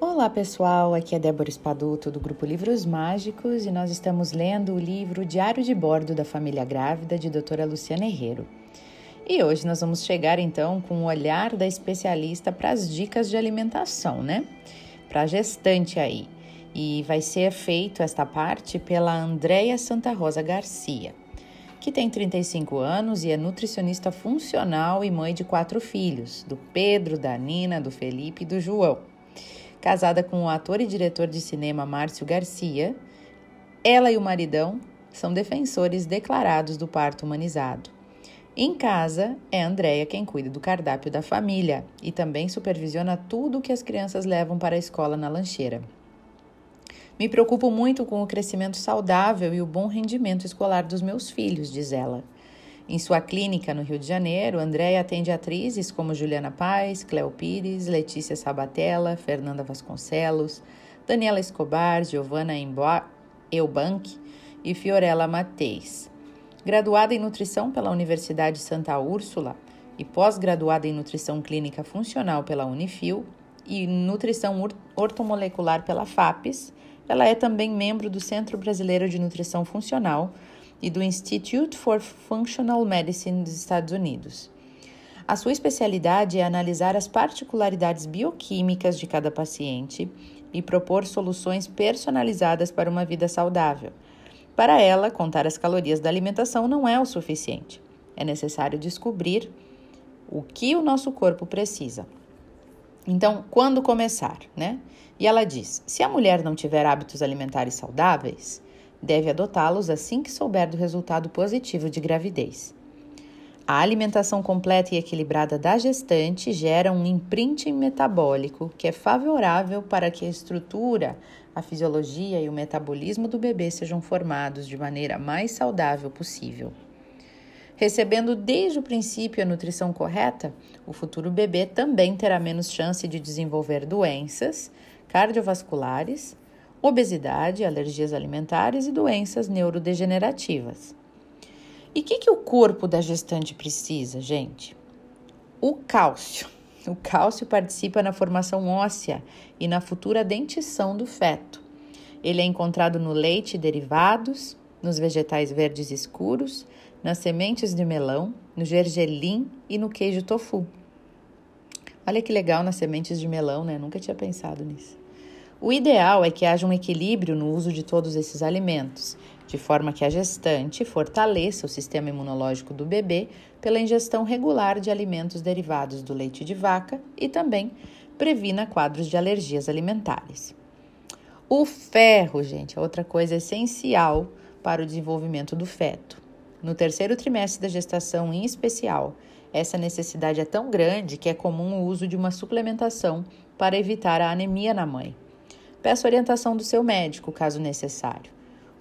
Olá pessoal, aqui é Débora Espaduto do grupo Livros Mágicos e nós estamos lendo o livro Diário de Bordo da Família Grávida de doutora Luciana Herrero. E hoje nós vamos chegar então com o olhar da especialista para as dicas de alimentação, né? Para a gestante aí. E vai ser feito esta parte pela Andréia Santa Rosa Garcia, que tem 35 anos e é nutricionista funcional e mãe de quatro filhos, do Pedro, da Nina, do Felipe e do João. Casada com o ator e diretor de cinema Márcio Garcia, ela e o maridão são defensores declarados do parto humanizado. Em casa, é Andréia quem cuida do cardápio da família e também supervisiona tudo que as crianças levam para a escola na lancheira. Me preocupo muito com o crescimento saudável e o bom rendimento escolar dos meus filhos, diz ela. Em sua clínica no Rio de Janeiro, Andréia atende atrizes como Juliana Paz, Cleo Pires, Letícia Sabatella, Fernanda Vasconcelos, Daniela Escobar, Giovanna Eubank e Fiorella Mateis. Graduada em nutrição pela Universidade Santa Úrsula e pós-graduada em nutrição clínica funcional pela Unifil e nutrição ortomolecular pela FAPES, ela é também membro do Centro Brasileiro de Nutrição Funcional e do Institute for Functional Medicine dos Estados Unidos. A sua especialidade é analisar as particularidades bioquímicas de cada paciente e propor soluções personalizadas para uma vida saudável. Para ela, contar as calorias da alimentação não é o suficiente. É necessário descobrir o que o nosso corpo precisa. Então, quando começar, né? E ela diz: se a mulher não tiver hábitos alimentares saudáveis, deve adotá-los assim que souber do resultado positivo de gravidez. A alimentação completa e equilibrada da gestante gera um imprinting metabólico que é favorável para que a estrutura, a fisiologia e o metabolismo do bebê sejam formados de maneira mais saudável possível. Recebendo desde o princípio a nutrição correta, o futuro bebê também terá menos chance de desenvolver doenças cardiovasculares, obesidade, alergias alimentares e doenças neurodegenerativas. E o que, que o corpo da gestante precisa, gente? O cálcio. O cálcio participa na formação óssea e na futura dentição do feto. Ele é encontrado no leite e derivados, nos vegetais verdes escuros, nas sementes de melão, no gergelim e no queijo tofu. Olha que legal nas sementes de melão, né? Nunca tinha pensado nisso. O ideal é que haja um equilíbrio no uso de todos esses alimentos, de forma que a gestante fortaleça o sistema imunológico do bebê pela ingestão regular de alimentos derivados do leite de vaca e também previna quadros de alergias alimentares. O ferro, gente, é outra coisa essencial para o desenvolvimento do feto. No terceiro trimestre da gestação, em especial, essa necessidade é tão grande que é comum o uso de uma suplementação para evitar a anemia na mãe. Peça orientação do seu médico, caso necessário.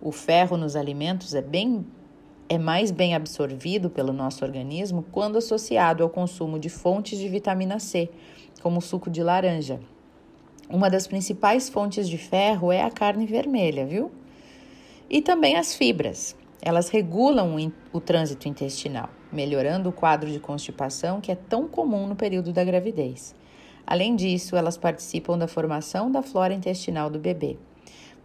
O ferro nos alimentos é bem é mais bem absorvido pelo nosso organismo quando associado ao consumo de fontes de vitamina C, como o suco de laranja. Uma das principais fontes de ferro é a carne vermelha, viu? E também as fibras. Elas regulam o, o trânsito intestinal, melhorando o quadro de constipação que é tão comum no período da gravidez. Além disso, elas participam da formação da flora intestinal do bebê.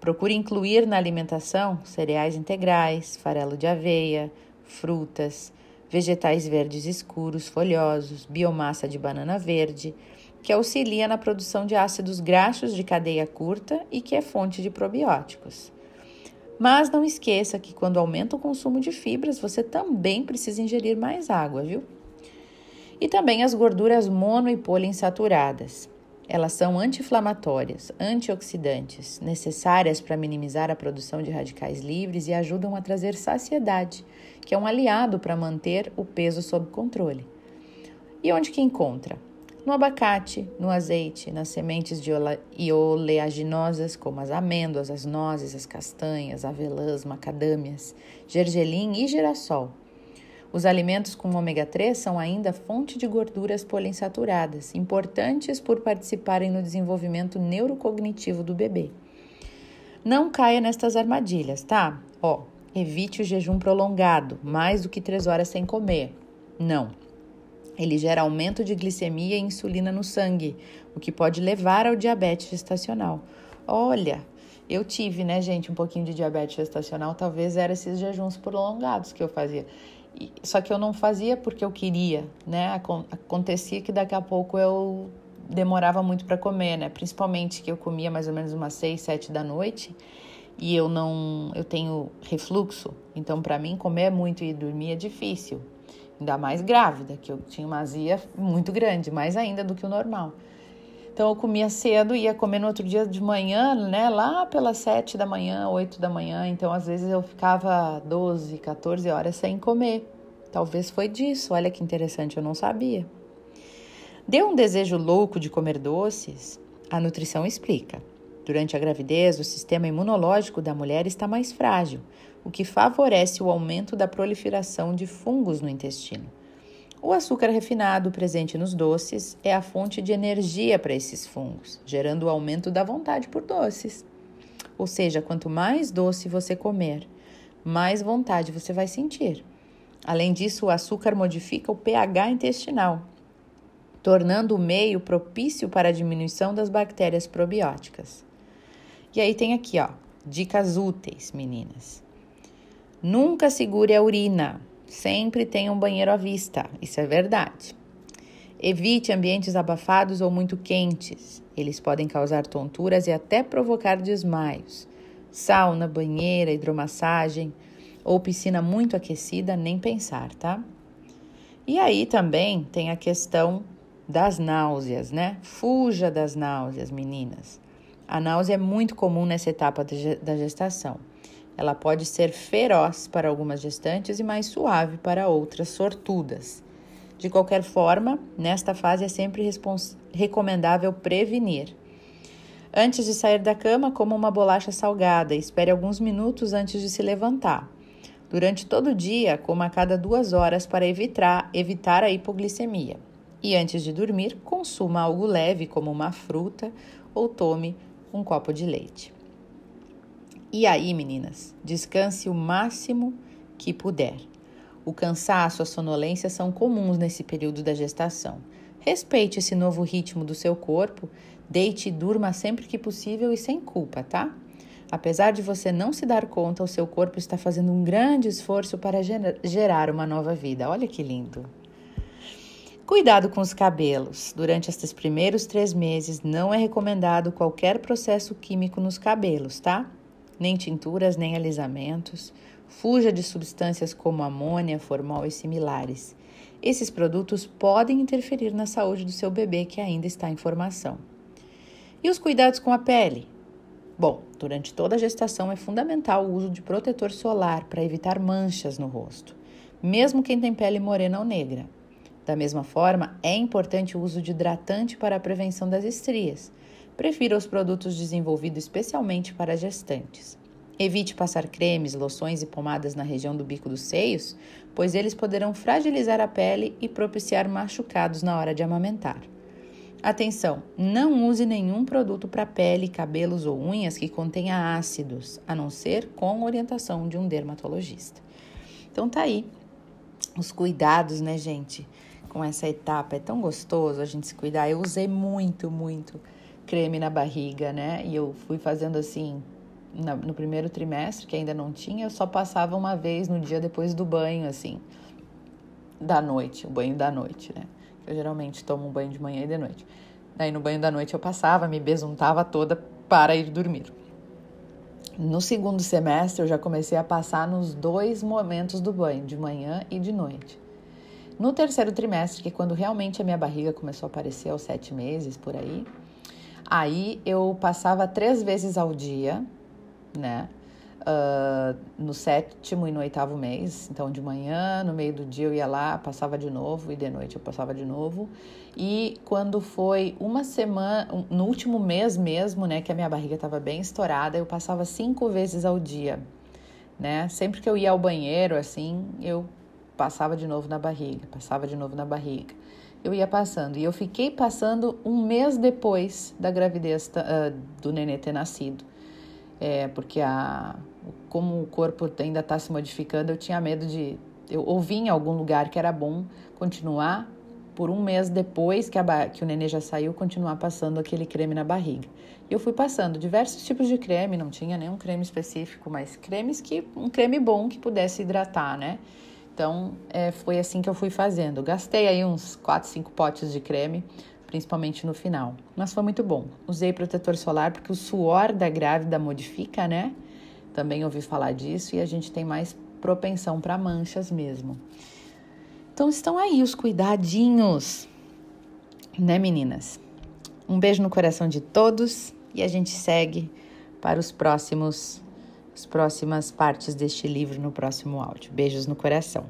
Procure incluir na alimentação cereais integrais, farelo de aveia, frutas, vegetais verdes escuros, folhosos, biomassa de banana verde, que auxilia na produção de ácidos graxos de cadeia curta e que é fonte de probióticos. Mas não esqueça que quando aumenta o consumo de fibras, você também precisa ingerir mais água, viu? E também as gorduras mono e poliinsaturadas. Elas são anti-inflamatórias, antioxidantes, necessárias para minimizar a produção de radicais livres e ajudam a trazer saciedade, que é um aliado para manter o peso sob controle. E onde que encontra? No abacate, no azeite, nas sementes de oleaginosas, como as amêndoas, as nozes, as castanhas, avelãs, macadâmias, gergelim e girassol. Os alimentos com ômega 3 são ainda fonte de gorduras poliinsaturadas, importantes por participarem no desenvolvimento neurocognitivo do bebê. Não caia nestas armadilhas, tá? Ó, evite o jejum prolongado, mais do que 3 horas sem comer. Não. ele gera aumento de glicemia e insulina no sangue, o que pode levar ao diabetes gestacional. Olha, eu tive, né, gente, um pouquinho de diabetes gestacional, talvez era esses jejuns prolongados que eu fazia. Só que eu não fazia porque eu queria, né? Acontecia que daqui a pouco eu demorava muito para comer, né? Principalmente que eu comia mais ou menos umas seis, sete da noite e eu não, eu tenho refluxo, então para mim comer muito e dormir é difícil. Ainda mais grávida, que eu tinha uma azia muito grande, mais ainda do que o normal. Então eu comia cedo, ia comer no outro dia de manhã, né? Lá pelas sete da manhã, oito da manhã. Então às vezes eu ficava 12, 14 horas sem comer. Talvez foi disso. Olha que interessante, eu não sabia. Deu um desejo louco de comer doces? A nutrição explica. Durante a gravidez, o sistema imunológico da mulher está mais frágil, o que favorece o aumento da proliferação de fungos no intestino. O açúcar refinado presente nos doces é a fonte de energia para esses fungos, gerando o aumento da vontade por doces. Ou seja, quanto mais doce você comer, mais vontade você vai sentir. Além disso, o açúcar modifica o pH intestinal, tornando o meio propício para a diminuição das bactérias probióticas. E aí tem aqui, ó, dicas úteis, meninas. Nunca segure a urina. Sempre tenha um banheiro à vista, isso é verdade. Evite ambientes abafados ou muito quentes. Eles podem causar tonturas e até provocar desmaios. Sauna, banheira, hidromassagem ou piscina muito aquecida, nem pensar, tá? E aí também tem a questão das náuseas, né? Fuja das náuseas, meninas. A náusea é muito comum nessa etapa da gestação. Ela pode ser feroz para algumas gestantes e mais suave para outras sortudas. De qualquer forma, nesta fase é sempre recomendável prevenir. Antes de sair da cama, coma uma bolacha salgada e espere alguns minutos antes de se levantar. Durante todo o dia, coma a cada duas horas para evitar, evitar a hipoglicemia. E antes de dormir, consuma algo leve, como uma fruta, ou tome um copo de leite. E aí, meninas, descanse o máximo que puder. O cansaço, a sonolência são comuns nesse período da gestação. Respeite esse novo ritmo do seu corpo, deite e durma sempre que possível e sem culpa, tá? Apesar de você não se dar conta, o seu corpo está fazendo um grande esforço para gerar uma nova vida. Olha que lindo! Cuidado com os cabelos. Durante estes primeiros três meses, não é recomendado qualquer processo químico nos cabelos, tá? Nem tinturas, nem alisamentos. Fuja de substâncias como amônia, formol e similares. Esses produtos podem interferir na saúde do seu bebê que ainda está em formação. E os cuidados com a pele? Bom, durante toda a gestação é fundamental o uso de protetor solar para evitar manchas no rosto, mesmo quem tem pele morena ou negra. Da mesma forma, é importante o uso de hidratante para a prevenção das estrias, Prefira os produtos desenvolvidos especialmente para gestantes. Evite passar cremes, loções e pomadas na região do bico dos seios, pois eles poderão fragilizar a pele e propiciar machucados na hora de amamentar. Atenção, não use nenhum produto para pele, cabelos ou unhas que contenha ácidos, a não ser com orientação de um dermatologista. Então tá aí os cuidados, né, gente, com essa etapa. É tão gostoso a gente se cuidar. Eu usei muito, muito creme na barriga, né? E eu fui fazendo assim no primeiro trimestre, que ainda não tinha, eu só passava uma vez no dia depois do banho, assim, da noite, o banho da noite, né? Eu geralmente tomo um banho de manhã e de noite. Daí no banho da noite eu passava, me besuntava toda para ir dormir. No segundo semestre eu já comecei a passar nos dois momentos do banho, de manhã e de noite. No terceiro trimestre, que é quando realmente a minha barriga começou a aparecer aos sete meses por aí, Aí eu passava três vezes ao dia, né? Uh, no sétimo e no oitavo mês. Então, de manhã, no meio do dia eu ia lá, passava de novo, e de noite eu passava de novo. E quando foi uma semana, no último mês mesmo, né, que a minha barriga estava bem estourada, eu passava cinco vezes ao dia, né? Sempre que eu ia ao banheiro, assim, eu passava de novo na barriga, passava de novo na barriga eu ia passando. E eu fiquei passando um mês depois da gravidez uh, do nenê ter nascido. É, porque a, como o corpo ainda está se modificando, eu tinha medo de. Eu ouvi em algum lugar que era bom continuar por um mês depois que, a, que o nenê já saiu, continuar passando aquele creme na barriga. E eu fui passando diversos tipos de creme, não tinha nenhum creme específico, mas cremes que um creme bom que pudesse hidratar, né? Então é, foi assim que eu fui fazendo. Gastei aí uns 4, 5 potes de creme, principalmente no final. Mas foi muito bom. Usei protetor solar porque o suor da grávida modifica, né? Também ouvi falar disso e a gente tem mais propensão para manchas mesmo. Então estão aí os cuidadinhos, né, meninas? Um beijo no coração de todos e a gente segue para os próximos as próximas partes deste livro no próximo áudio. Beijos no coração.